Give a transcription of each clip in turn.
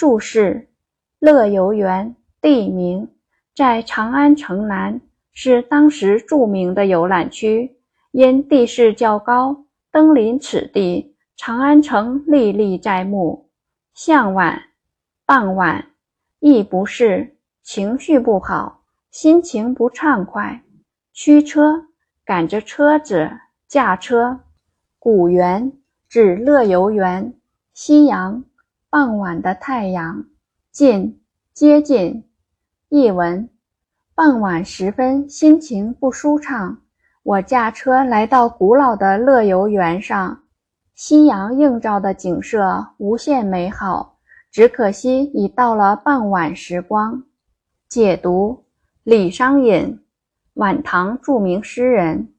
注释：乐游原地名，在长安城南，是当时著名的游览区。因地势较高，登临此地，长安城历历在目。向晚，傍晚，意不适，情绪不好，心情不畅快。驱车，赶着车子，驾车。古原，指乐游原。夕阳。傍晚的太阳，近接近。译文：傍晚时分，心情不舒畅。我驾车来到古老的乐游原上，夕阳映照的景色无限美好。只可惜已到了傍晚时光。解读：李商隐，晚唐著名诗人，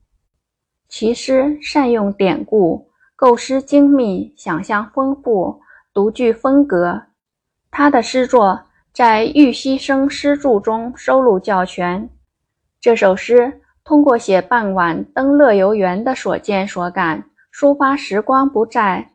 其诗善用典故，构思精密，想象丰富。独具风格，他的诗作在《玉溪生诗注》中收录较全。这首诗通过写傍晚登乐游原的所见所感，抒发时光不再、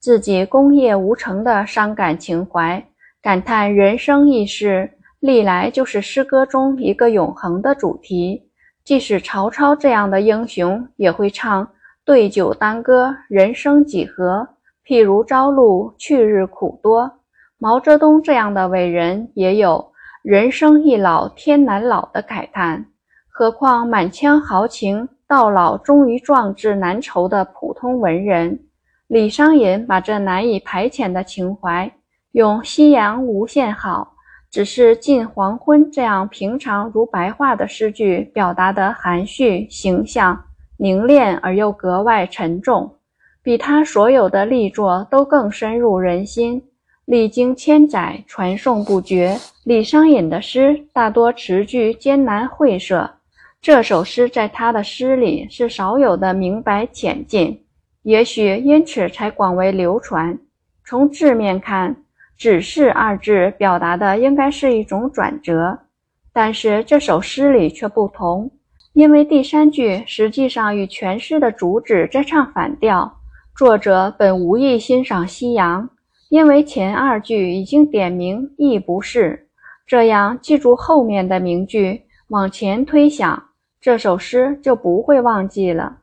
自己功业无成的伤感情怀，感叹人生易逝历来就是诗歌中一个永恒的主题。即使曹操这样的英雄，也会唱“对酒当歌，人生几何”。譬如朝露，去日苦多。毛泽东这样的伟人也有“人生易老，天难老”的慨叹，何况满腔豪情，到老终于壮志难酬的普通文人李商隐，把这难以排遣的情怀，用“夕阳无限好，只是近黄昏”这样平常如白话的诗句，表达得含蓄、形象、凝练而又格外沉重。比他所有的力作都更深入人心，历经千载，传颂不绝。李商隐的诗大多词句艰难晦涩，这首诗在他的诗里是少有的明白浅近，也许因此才广为流传。从字面看，“只是”二字表达的应该是一种转折，但是这首诗里却不同，因为第三句实际上与全诗的主旨在唱反调。作者本无意欣赏夕阳，因为前二句已经点明亦不是。这样记住后面的名句，往前推想，这首诗就不会忘记了。